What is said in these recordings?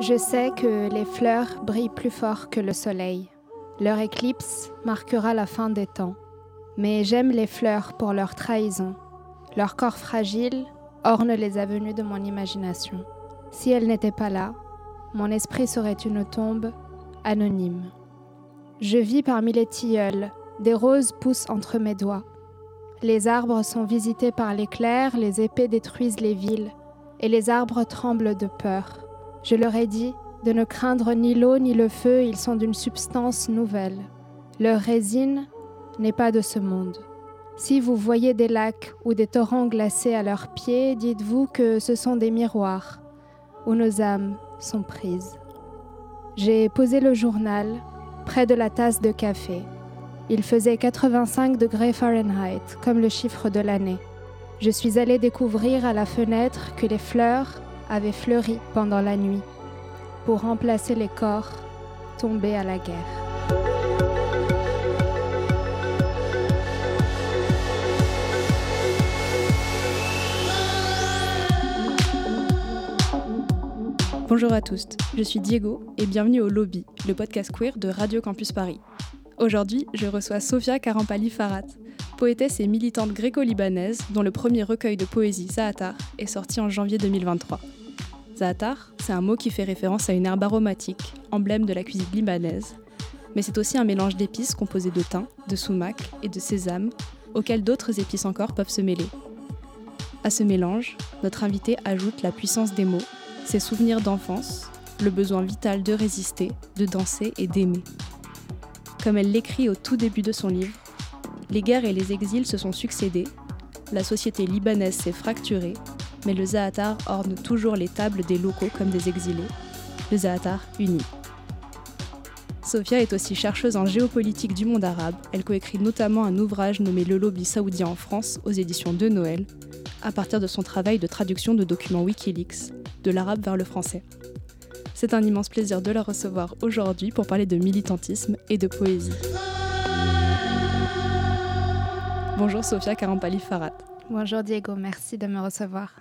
Je sais que les fleurs brillent plus fort que le soleil. Leur éclipse marquera la fin des temps. Mais j'aime les fleurs pour leur trahison. Leur corps fragile orne les avenues de mon imagination. Si elles n'étaient pas là, mon esprit serait une tombe anonyme. Je vis parmi les tilleuls, des roses poussent entre mes doigts. Les arbres sont visités par l'éclair, les épées détruisent les villes, et les arbres tremblent de peur. Je leur ai dit de ne craindre ni l'eau ni le feu, ils sont d'une substance nouvelle. Leur résine n'est pas de ce monde. Si vous voyez des lacs ou des torrents glacés à leurs pieds, dites-vous que ce sont des miroirs où nos âmes sont prises. J'ai posé le journal près de la tasse de café. Il faisait 85 degrés Fahrenheit, comme le chiffre de l'année. Je suis allée découvrir à la fenêtre que les fleurs avait fleuri pendant la nuit pour remplacer les corps tombés à la guerre. Bonjour à tous, je suis Diego et bienvenue au Lobby, le podcast queer de Radio Campus Paris. Aujourd'hui, je reçois Sofia Karampali Farat, poétesse et militante gréco-libanaise dont le premier recueil de poésie Zaatar est sorti en janvier 2023. Zaatar, c'est un mot qui fait référence à une herbe aromatique, emblème de la cuisine libanaise, mais c'est aussi un mélange d'épices composé de thym, de sumac et de sésame, auxquels d'autres épices encore peuvent se mêler. À ce mélange, notre invité ajoute la puissance des mots, ses souvenirs d'enfance, le besoin vital de résister, de danser et d'aimer. Comme elle l'écrit au tout début de son livre, les guerres et les exils se sont succédés, la société libanaise s'est fracturée mais le Zaatar orne toujours les tables des locaux comme des exilés. Le Zaatar uni. Sophia est aussi chercheuse en géopolitique du monde arabe. Elle coécrit notamment un ouvrage nommé Le lobby saoudien en France aux éditions de Noël, à partir de son travail de traduction de documents Wikileaks, de l'arabe vers le français. C'est un immense plaisir de la recevoir aujourd'hui pour parler de militantisme et de poésie. Bonjour Sophia Karampali Farad. Bonjour Diego, merci de me recevoir.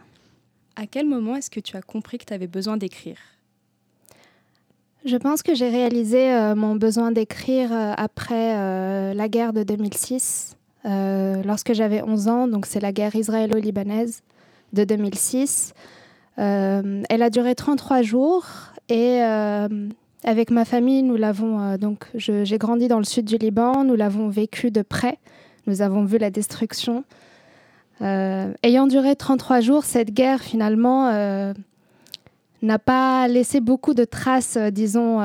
À quel moment est-ce que tu as compris que tu avais besoin d'écrire? Je pense que j'ai réalisé euh, mon besoin d'écrire euh, après euh, la guerre de 2006, lorsque j'avais 11 ans, donc c'est la guerre israélo-libanaise de 2006. elle a duré 33 jours et avec ma famille, nous l'avons donc j'ai grandi dans le sud du Liban, nous l'avons vécu de près. Nous avons vu la destruction ayant duré 33 jours, cette guerre finalement euh, n'a pas laissé beaucoup de traces, euh, disons,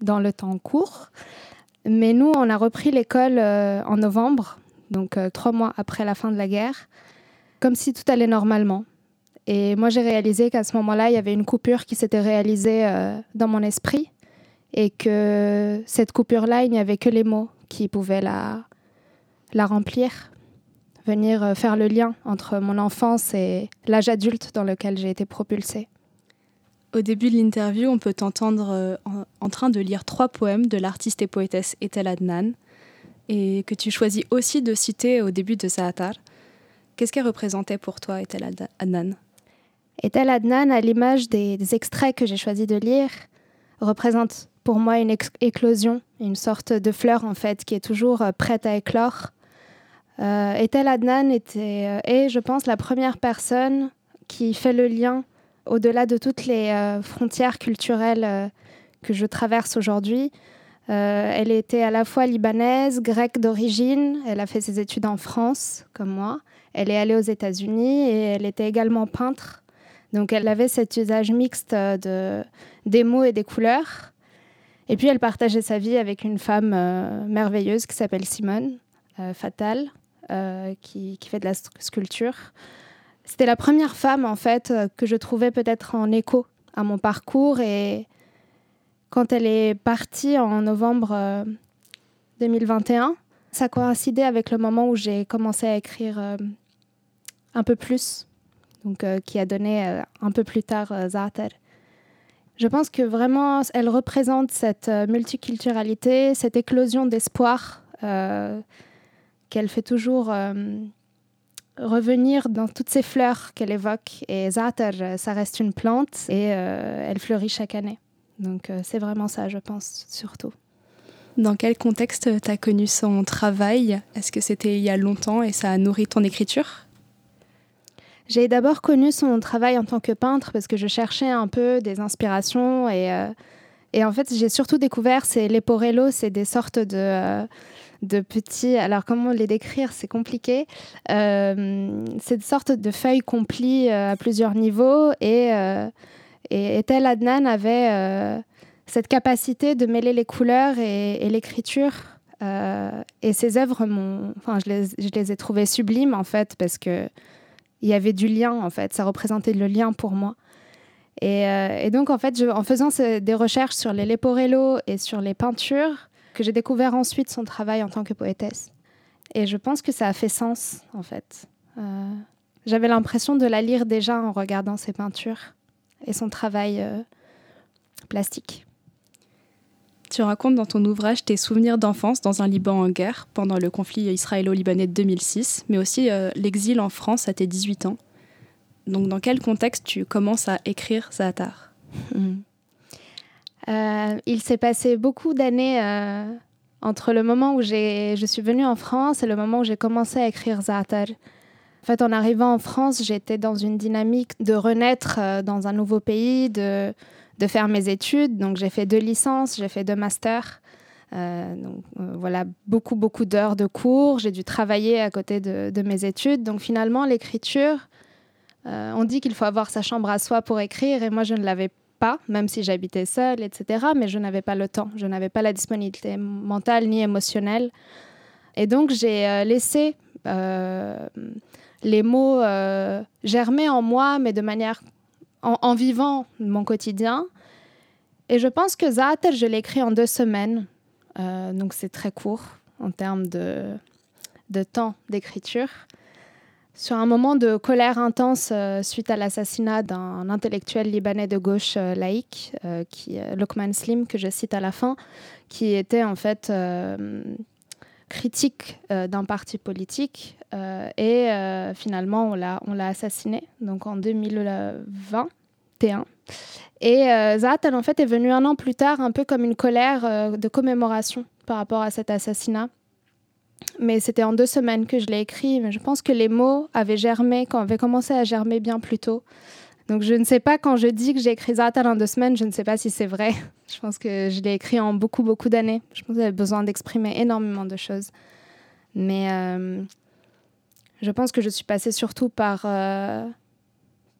dans le temps court. Mais nous, on a repris l'école en novembre, donc trois mois après la fin de la guerre, comme si tout allait normalement. Et moi, j'ai réalisé qu'à ce moment-là, il y avait une coupure qui s'était réalisée dans mon esprit et que cette coupure-là, il n'y avait que les mots qui pouvaient la remplir venir euh, faire le lien entre mon enfance et l'âge adulte dans lequel j'ai été propulsée. Au début de l'interview, on peut t'entendre euh, en, train de lire trois poèmes de l'artiste et poétesse Etel Adnan, et que tu choisis aussi de citer au début de Zaatar. Qu'est-ce qu'elle représentait pour toi, Etel Adnan? Etel Adnan, à l'image des, des, extraits que j'ai choisi de lire, représente pour moi une éclosion, une sorte de fleur en fait qui est toujours euh, prête à éclore euh, Adnan était, euh, est, je pense, la première personne qui fait le lien au-delà de toutes les euh, frontières culturelles que je traverse aujourd'hui. elle était à la fois libanaise, grecque d'origine, elle a fait ses études en France, comme moi. Elle est allée aux États-Unis et elle était également peintre. Donc elle avait cet usage mixte de, des mots et des couleurs. Et puis elle partageait sa vie avec une femme merveilleuse qui s'appelle Simone, Fatal, euh, qui, fait de la sculpture. C'était la première femme, en fait, euh, que je trouvais peut-être en écho à mon parcours. Et quand elle est partie en novembre 2021, euh, ça coïncidait avec le moment où j'ai commencé à écrire un peu plus, donc qui a donné un peu plus tard Zaatar. Je pense que vraiment, elle représente cette multiculturalité, cette éclosion d'espoir qu'elle fait toujours euh, revenir dans toutes ces fleurs qu'elle évoque. Et Zaatar, ça reste une plante et elle fleurit chaque année. Donc c'est vraiment ça, je pense, surtout. Dans quel contexte tu as connu son travail? Est-ce que c'était il y a longtemps et ça a nourri ton écriture? J'ai d'abord connu son travail en tant que peintre parce que je cherchais un peu des inspirations et, euh, et en fait j'ai surtout découvert c'est les porello, c'est des sortes de, euh, de petits. Alors comment les décrire C'est compliqué. Euh, c'est des sortes de feuilles complies à plusieurs niveaux et et Ethel Adnan avait cette capacité de mêler les couleurs et, l'écriture. et ses œuvres, enfin, je les, je les ai trouvées sublimes en fait parce que il y avait du lien en fait, ça représentait le lien pour moi. Et, euh, donc en fait, en faisant des recherches sur les Leporello et sur les peintures, que j'ai découvert ensuite son travail en tant que poétesse. Et je pense que ça a fait sens en fait. Euh, j'avais l'impression de la lire déjà en regardant ses peintures et son travail euh, plastique. Tu racontes dans ton ouvrage tes souvenirs d'enfance dans un Liban en guerre pendant le conflit israélo-libanais de 2006, mais aussi euh, l'exil en France à tes 18 ans. Donc dans quel contexte tu commences à écrire Zaatar? euh, Il s'est passé beaucoup d'années euh, entre le moment où je suis venue en France et le moment où j'ai commencé à écrire Zaatar. En fait, en arrivant en France, j'étais dans une dynamique de renaître dans un nouveau pays, de de faire mes études. Donc j'ai fait deux licences, j'ai fait deux masters. Euh, donc euh, voilà, beaucoup, beaucoup d'heures de cours. J'ai dû travailler à côté de, mes études. Donc finalement, l'écriture, euh, on dit qu'il faut avoir sa chambre à soi pour écrire et moi je ne l'avais pas, même si j'habitais seule, etc. Mais je n'avais pas le temps, je n'avais pas la disponibilité mentale ni émotionnelle. Et donc j'ai laissé les mots germer en moi, mais de manière en, vivant mon quotidien. Et je pense que Zaatar, je l'ai écrit en deux semaines. Euh, donc c'est très court en termes de, de temps d'écriture. Sur un moment de colère intense euh, suite à l'assassinat d'un intellectuel libanais de gauche euh, laïque, qui, Lokman Slim, que je cite à la fin, qui était en fait critique d'un parti politique euh, et euh, finalement, on l'a, assassiné, donc en 2021. Et euh, Zaatal, en fait, est venu un an plus tard, un peu comme une colère de commémoration par rapport à cet assassinat. Mais c'était en deux semaines que je l'ai écrit. Mais je pense que les mots avaient germé, avaient commencé à germer bien plus tôt. Donc je ne sais pas quand je dis que j'ai écrit Zaatal en deux semaines, je ne sais pas si c'est vrai. Je pense que je l'ai écrit en beaucoup, beaucoup d'années. Je pense que j'avais besoin d'exprimer énormément de choses. Mais je pense que je suis passée surtout par, euh,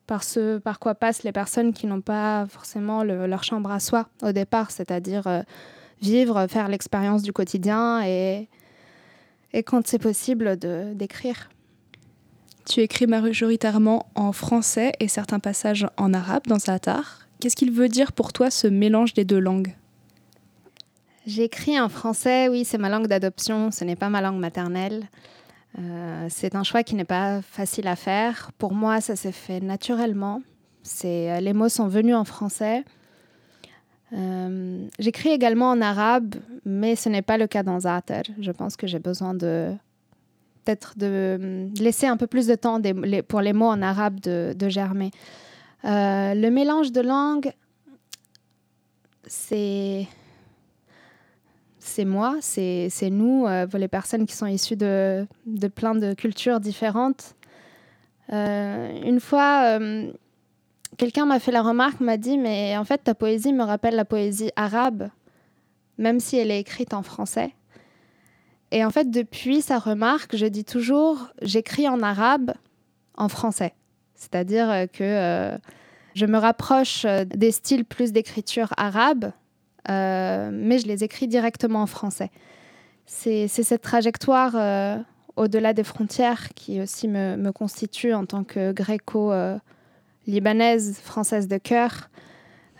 par ce par quoi passent les personnes qui n'ont pas forcément leur chambre à soi au départ, c'est-à-dire euh, vivre, faire l'expérience du quotidien et, et quand c'est possible, d'écrire. Tu écris majoritairement en français et certains passages en arabe dans Zaatar. Qu'est-ce qu'il veut dire pour toi ce mélange des deux langues? J'écris en français, oui, c'est ma langue d'adoption, ce n'est pas ma langue maternelle. Euh, c'est un choix qui n'est pas facile à faire. Pour moi, ça s'est fait naturellement. Les mots sont venus en français. Euh, j'écris également en arabe, mais ce n'est pas le cas dans Zaatar. Je pense que j'ai besoin de peut-être de laisser un peu plus de temps pour les mots en arabe de, germer. le mélange de langues, c'est c'est moi, c'est nous, euh, les personnes qui sont issues de, de plein de cultures différentes. Euh, une fois, euh, quelqu'un m'a fait la remarque, m'a dit, mais en fait, ta poésie me rappelle la poésie arabe, même si elle est écrite en français. Et en fait, depuis sa remarque, je dis toujours, j'écris en arabe, en français. C'est-à-dire que je me rapproche des styles plus d'écriture arabe, euh, mais je les écris directement en français. C'est cette trajectoire euh, au-delà des frontières qui aussi me, constitue en tant que gréco-libanaise, française de cœur.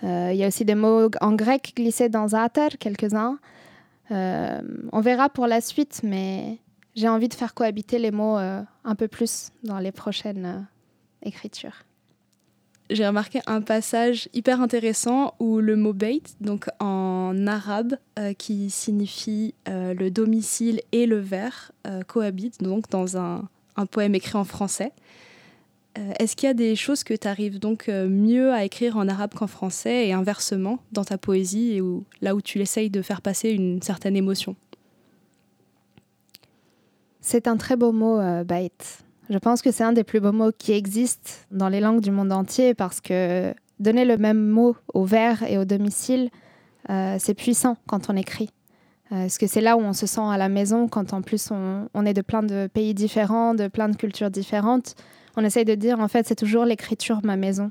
Euh, il y a aussi des mots en grec glissés dans Zaatar, quelques-uns. on verra pour la suite, mais j'ai envie de faire cohabiter les mots un peu plus dans les prochaines écritures j'ai remarqué un passage hyper intéressant où le mot bait, donc en arabe, euh, qui signifie euh, le domicile et le verre, euh, cohabitent donc dans un, un poème écrit en français. Est-ce qu'il y a des choses que tu arrives donc mieux à écrire en arabe qu'en français et inversement dans ta poésie et là où tu essayes de faire passer une certaine émotion? C'est un très beau mot, bait. Je pense que c'est un des plus beaux mots qui existent dans les langues du monde entier parce que donner le même mot au vers et au domicile, euh, c'est puissant quand on écrit. Euh, parce que c'est là où on se sent à la maison, quand en plus on, est de plein de pays différents, de plein de cultures différentes. On essaye de dire, en fait, c'est toujours l'écriture ma maison.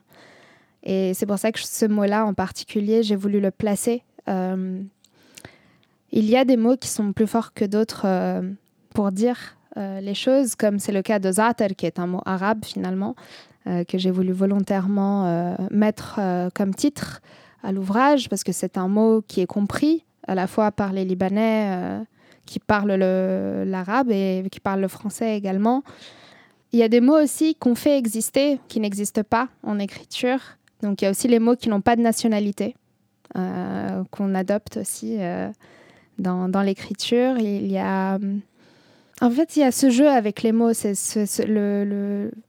Et c'est pour ça que ce mot-là en particulier, j'ai voulu le placer. Euh, il y a des mots qui sont plus forts que d'autres pour dire les choses, comme c'est le cas de Zater, qui est un mot arabe finalement, que j'ai voulu volontairement mettre comme titre à l'ouvrage, parce que c'est un mot qui est compris à la fois par les Libanais euh, qui parlent l'arabe et qui parlent le français également. Il y a des mots aussi qu'on fait exister, qui n'existent pas en écriture. Donc il y a aussi les mots qui n'ont pas de nationalité, euh, qu'on adopte aussi euh, dans, l'écriture. Il y a... En fait, il y a ce jeu avec les mots.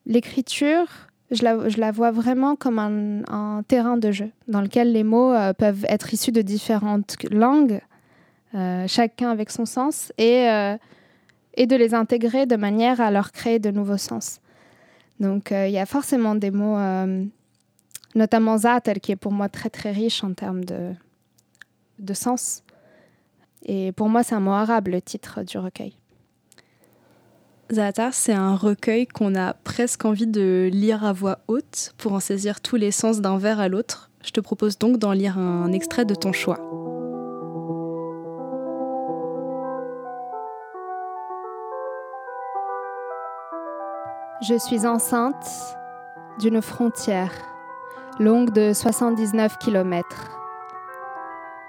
L'écriture je la, vois vraiment comme un, terrain de jeu dans lequel les mots euh, peuvent être issus de différentes langues, euh, chacun avec son sens, et, euh, et de les intégrer de manière à leur créer de nouveaux sens. Donc il y a forcément des mots, notamment Zater, qui est pour moi très très riche en termes de, de sens. Et pour moi, c'est un mot arabe, le titre du recueil. Zaatar, c'est un recueil qu'on a presque envie de lire à voix haute pour en saisir tous les sens d'un vers à l'autre. Je te propose donc d'en lire un extrait de ton choix. Je suis enceinte d'une frontière longue de 79 km.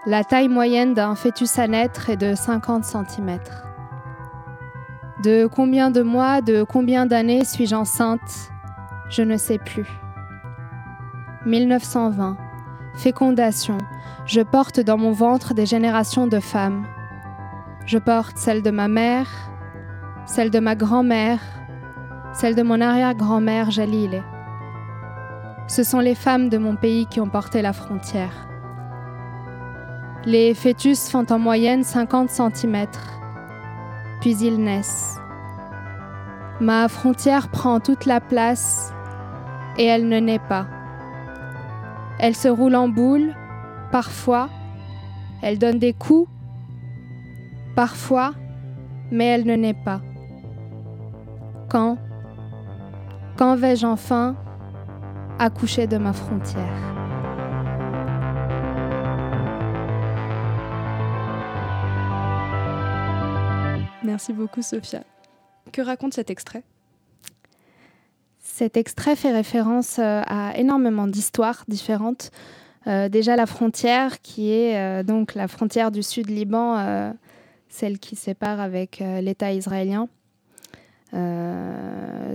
La taille moyenne d'un fœtus à naître est de 50 cm. De combien de mois, de combien d'années suis-je enceinte Je ne sais plus. 1920. Fécondation. Je porte dans mon ventre des générations de femmes. Je porte celle de ma mère, celle de ma grand-mère, celle de mon arrière-grand-mère Jalil. Ce sont les femmes de mon pays qui ont porté la frontière. Les fœtus font en moyenne 50 cm puis ils naissent. Ma frontière prend toute la place et elle ne naît pas. Elle se roule en boule, parfois, elle donne des coups, parfois, mais elle ne naît pas. Quand Quand vais-je enfin accoucher de ma frontière? Merci beaucoup, Sophia. Que raconte cet extrait? Cet extrait fait référence euh, à énormément d'histoires différentes. Euh, déjà la frontière, qui est euh, donc la frontière du sud Liban, celle qui sépare avec l'État israélien,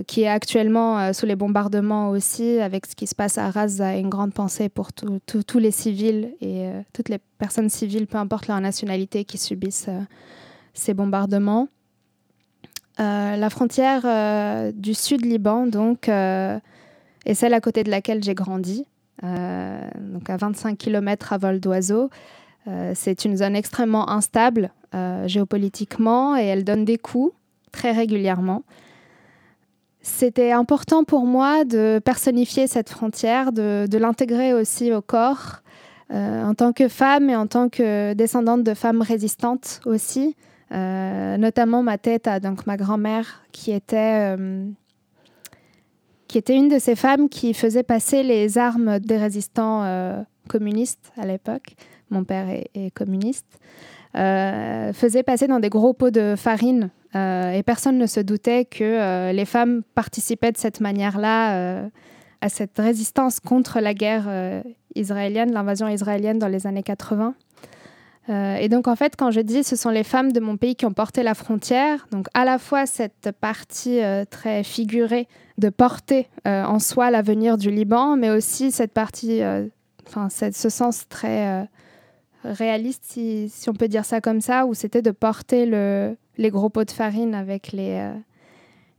qui est actuellement sous les bombardements aussi, avec ce qui se passe à Raza, une grande pensée pour tous les civils et toutes les personnes civiles, peu importe leur nationalité, qui subissent ces bombardements. Euh, la frontière euh, du sud Liban, donc, euh, est celle à côté de laquelle j'ai grandi, donc à 25 km à vol d'oiseau. c'est une zone extrêmement instable géopolitiquement et elle donne des coups très régulièrement. C'était important pour moi de personnifier cette frontière, de, l'intégrer aussi au corps, en tant que femme et en tant que descendante de femmes résistantes aussi. Euh, notamment ma tête à donc ma grand-mère qui était euh, qui était une de ces femmes qui faisait passer les armes des résistants euh, communistes à l'époque. Mon père est, communiste. faisait passer dans des gros pots de farine et personne ne se doutait que les femmes participaient de cette manière-là à cette résistance contre la guerre israélienne, l'invasion israélienne dans les années 80. Euh, et donc en fait, quand je dis ce sont les femmes de mon pays qui ont porté la frontière, donc à la fois cette partie euh, très figurée de porter euh, en soi l'avenir du Liban, mais aussi cette partie, enfin ce sens très réaliste, si, on peut dire ça comme ça, où c'était de porter le, les gros pots de farine avec les,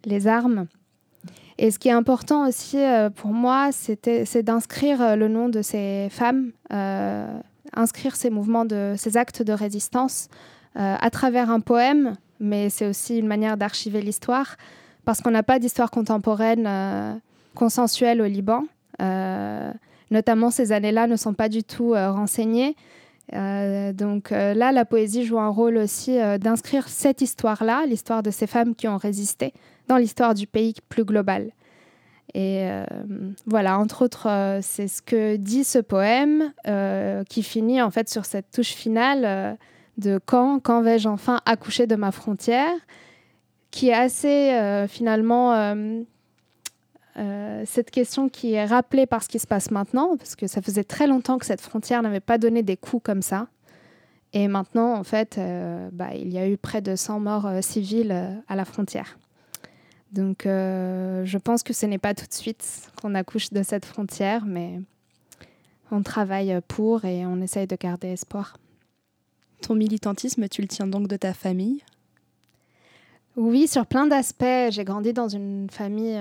les armes. Et ce qui est important aussi pour moi, c'est d'inscrire le nom de ces femmes, inscrire ces mouvements, de, ces actes de résistance à travers un poème, mais c'est aussi une manière d'archiver l'histoire, parce qu'on n'a pas d'histoire contemporaine consensuelle au Liban. notamment, ces années-là ne sont pas du tout renseignées. Euh, donc euh, là, la poésie joue un rôle aussi euh, d'inscrire cette histoire-là, l'histoire de ces femmes qui ont résisté, dans l'histoire du pays plus global. Et voilà, entre autres, c'est ce que dit ce poème qui finit en fait sur cette touche finale de quand, quand vais-je enfin accoucher de ma frontière, qui est assez finalement euh, cette question qui est rappelée par ce qui se passe maintenant, parce que ça faisait très longtemps que cette frontière n'avait pas donné des coups comme ça. Et maintenant, en fait, euh, bah, il y a eu près de 100 morts euh, civiles à la frontière. Donc, je pense que ce n'est pas tout de suite qu'on accouche de cette frontière, mais on travaille pour et on essaye de garder espoir. Ton militantisme, tu le tiens donc de ta famille? Oui, sur plein d'aspects. J'ai grandi dans une famille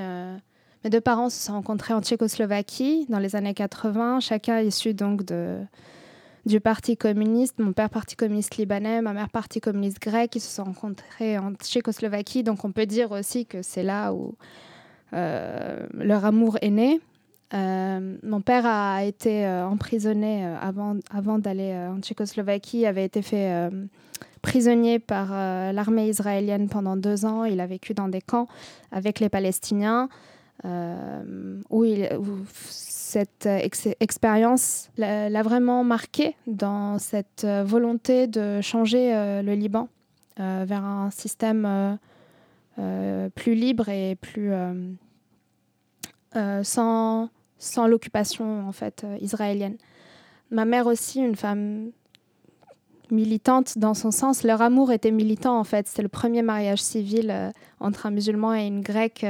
mes deux parents se sont rencontrés en Tchécoslovaquie dans les années 80, chacun issu donc du Parti communiste. Mon père, Parti communiste libanais, ma mère, Parti communiste grec. Ils se sont rencontrés en Tchécoslovaquie. Donc on peut dire aussi que c'est là où euh, leur amour est né. Euh, mon père a été euh, emprisonné avant, avant d'aller en Tchécoslovaquie, avait été fait prisonnier par l'armée israélienne pendant deux ans. Il a vécu dans des camps avec les Palestiniens. Euh, où, cette expérience l'a vraiment marqué dans cette euh, volonté de changer euh, le Liban vers un système plus libre et plus sans, sans l'occupation en fait israélienne. Ma mère aussi, une femme militante dans son sens. Leur amour était militant en fait. C'était le premier mariage civil entre un musulman et une grecque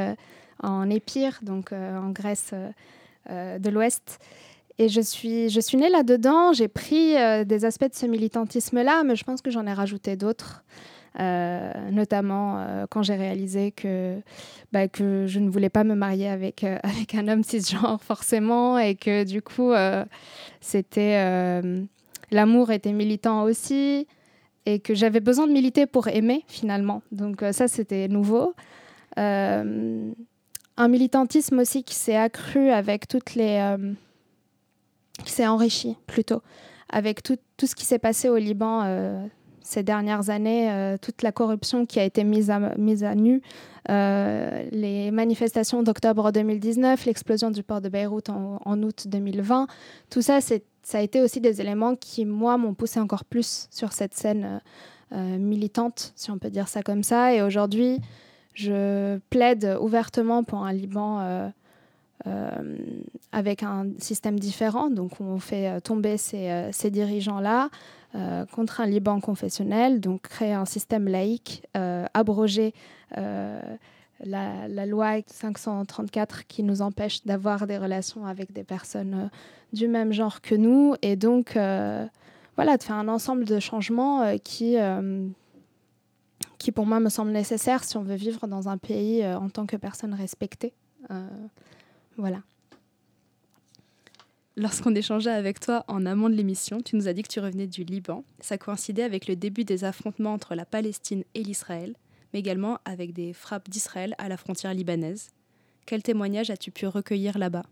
en Épire, donc euh, en Grèce euh, euh, de l'Ouest. Et je suis, je suis née là-dedans, j'ai pris des aspects de ce militantisme-là, mais je pense que j'en ai rajouté d'autres. notamment quand j'ai réalisé que, bah, que je ne voulais pas me marier avec, avec un homme cisgenre forcément et que du coup c'était l'amour était militant aussi et que j'avais besoin de militer pour aimer finalement. Donc ça c'était nouveau un militantisme aussi qui s'est accru avec toutes les. Euh, qui s'est enrichi plutôt, avec tout, tout ce qui s'est passé au Liban euh, ces dernières années, euh, toute la corruption qui a été mise à, mise à nu, les manifestations d'octobre 2019, l'explosion du port de Beyrouth en, en août 2020, tout ça, ça a été aussi des éléments qui, moi, m'ont poussé encore plus sur cette scène militante, si on peut dire ça comme ça. Et aujourd'hui, je plaide ouvertement pour un Liban euh, euh, avec un système différent. Donc, on fait euh, tomber ces, dirigeants-là contre un Liban confessionnel, donc créer un système laïque, abroger la, loi 534 qui nous empêche d'avoir des relations avec des personnes du même genre que nous. Et donc, voilà, de faire un ensemble de changements qui qui pour moi me semble nécessaire si on veut vivre dans un pays euh, en tant que personne respectée. Euh, voilà. Lorsqu'on échangeait avec toi en amont de l'émission, tu nous as dit que tu revenais du Liban. Ça coïncidait avec le début des affrontements entre la Palestine et l'Israël, mais également avec des frappes d'Israël à la frontière libanaise. Quel témoignage as-tu pu recueillir là-bas?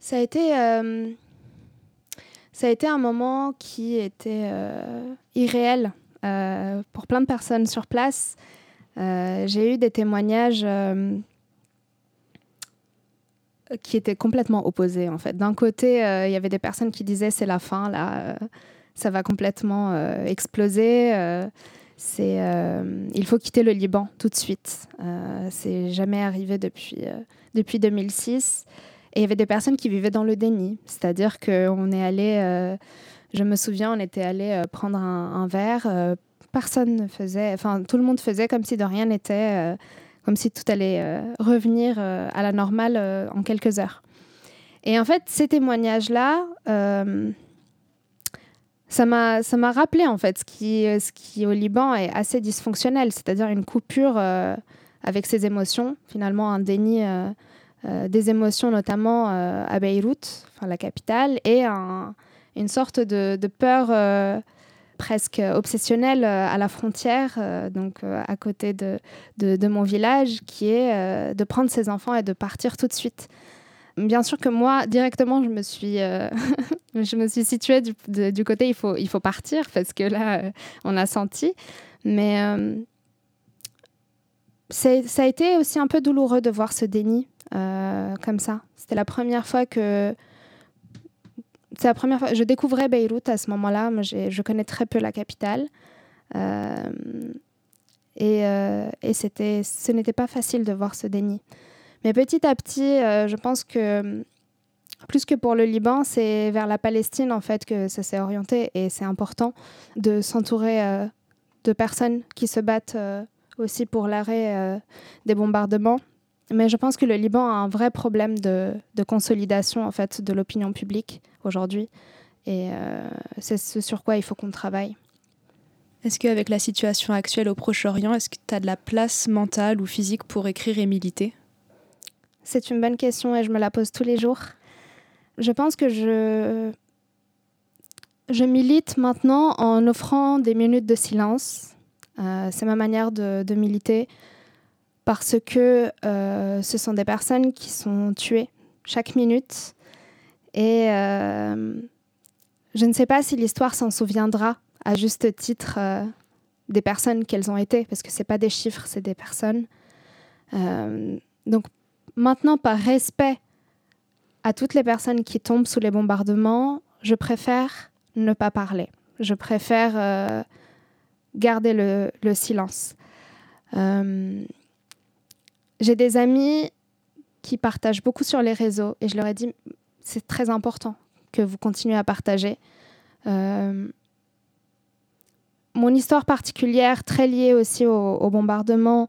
Ça a été euh, ça a été un moment qui était irréel euh, pour plein de personnes sur place. Euh, j'ai eu des témoignages euh, qui étaient complètement opposés en fait. D'un côté, il y avait des personnes qui disaient c'est la fin là, ça va complètement exploser. c'est, il faut quitter le Liban tout de suite. c'est jamais arrivé depuis depuis 2006. Et il y avait des personnes qui vivaient dans le déni, c'est-à-dire qu'on est allé je me souviens, on était allé euh, prendre un, verre. Euh, personne ne faisait, enfin, tout le monde faisait comme si de rien n'était, euh, comme si tout allait revenir à la normale en quelques heures. Et en fait, ces témoignages-là, ça m'a rappelé en fait ce qui, ce qui au Liban est assez dysfonctionnel, c'est-à-dire une coupure avec ses émotions, finalement un déni des émotions, notamment à Beyrouth, la capitale, et une sorte de, peur presque obsessionnel euh, à la frontière, euh, donc euh, à côté de, de, mon village, qui est de prendre ses enfants et de partir tout de suite. Bien sûr que moi, directement, je me suis, je me suis située du, du, côté il faut, il faut partir parce que là, on a senti. Mais ça a été aussi un peu douloureux de voir ce déni comme ça. C'était la première fois que c'est la première fois. Je découvrais Beyrouth à ce moment-là. Je connais très peu la capitale. Euh, et, euh, et c'était, ce n'était pas facile de voir ce déni. Mais petit à petit, euh, je pense que plus que pour le Liban, c'est vers la Palestine en fait que ça s'est orienté. Et c'est important de s'entourer de personnes qui se battent aussi pour l'arrêt des bombardements. Mais je pense que le Liban a un vrai problème de, de consolidation en fait de l'opinion publique aujourd'hui. Et euh, c'est ce sur quoi il faut qu'on travaille. Est-ce qu'avec la situation actuelle au Proche-Orient, est-ce que tu as de la place mentale ou physique pour écrire et militer? C'est une bonne question et je me la pose tous les jours. Je pense que je, je milite maintenant en offrant des minutes de silence. Euh, c'est ma manière de, de, militer parce que euh, ce sont des personnes qui sont tuées chaque minute et euh, je ne sais pas si l'histoire s'en souviendra à juste titre euh, des personnes qu'elles ont été, parce que ce pas des chiffres, c'est des personnes. Donc maintenant, par respect à toutes les personnes qui tombent sous les bombardements, je préfère ne pas parler. Je préfère garder le silence. J'ai des amis qui partagent beaucoup sur les réseaux et je leur ai dit c'est très important que vous continuez à partager. Euh, mon histoire particulière, très liée aussi au, bombardement,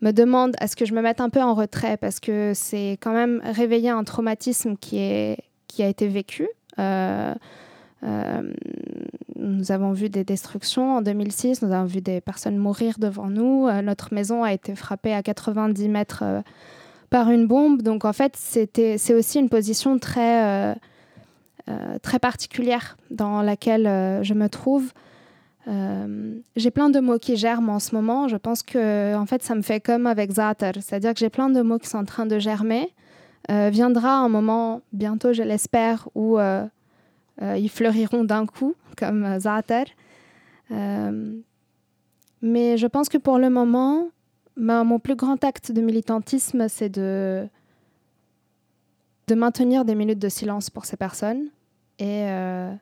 me demande à ce que je me mette un peu en retrait parce que c'est quand même réveiller un traumatisme qui, est, qui a été vécu. Euh, nous avons vu des destructions en 2006, nous avons vu des personnes mourir devant nous. notre maison a été frappée à 90 mètres par une bombe. Donc en fait, c'est aussi une position très, euh, euh, très particulière dans laquelle euh, je me trouve. j'ai plein de mots qui germent en ce moment. Je pense que en fait, ça me fait comme avec Zater, c'est-à-dire que j'ai plein de mots qui sont en train de germer. viendra un moment bientôt, je l'espère, où ils fleuriront d'un coup, comme Zater. mais je pense que pour le moment, mon plus grand acte de militantisme, c'est de, de maintenir des minutes de silence pour ces personnes. Et euh,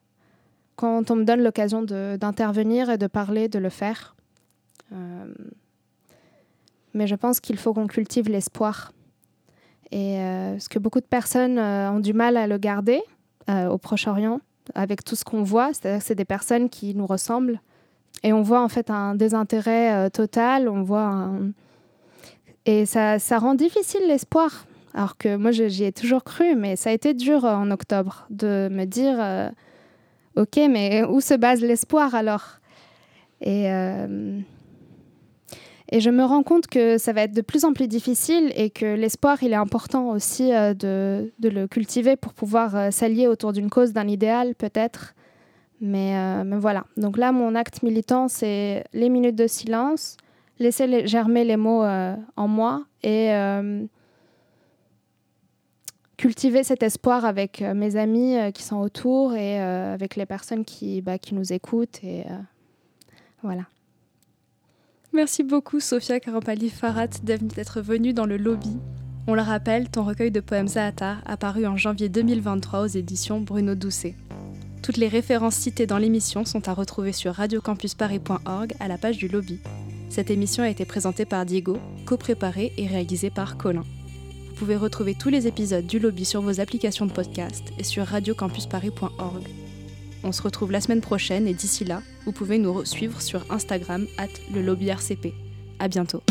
quand on me donne l'occasion d'intervenir et de parler, de le faire. Euh, mais je pense qu'il faut qu'on cultive l'espoir. Et euh, ce que beaucoup de personnes ont du mal à le garder au Proche-Orient, avec tout ce qu'on voit, c'est-à-dire que c'est des personnes qui nous ressemblent, et on voit en fait un désintérêt euh, total, on voit un... Et ça, ça rend difficile l'espoir. Alors que moi, j'y ai toujours cru, mais ça a été dur euh, en octobre de me dire, euh, OK, mais où se base l'espoir alors? Et, et je me rends compte que ça va être de plus en plus difficile et que l'espoir, il est important aussi de, de, le cultiver pour pouvoir s'allier autour d'une cause, d'un idéal peut-être. Euh, mais, voilà. Donc là, mon acte militant, c'est les minutes de silence, laisser germer les mots euh, en moi et euh, cultiver cet espoir avec mes amis qui sont autour et avec les personnes qui, bah, qui nous écoutent. Et voilà. Merci beaucoup, Sophia Karampali Farat, d'être venue dans le lobby. On le rappelle, ton recueil de poèmes Zaatar apparu en janvier 2023 aux éditions Bruno Doucet. Toutes les références citées dans l'émission sont à retrouver sur radiocampusparis.org à la page du lobby. Cette émission a été présentée par Diego, co-préparée et réalisée par Colin. Vous pouvez retrouver tous les épisodes du lobby sur vos applications de podcast et sur radiocampusparis.org. On se retrouve la semaine prochaine et d'ici là, vous pouvez nous suivre sur Instagram at le lobby RCP. À bientôt.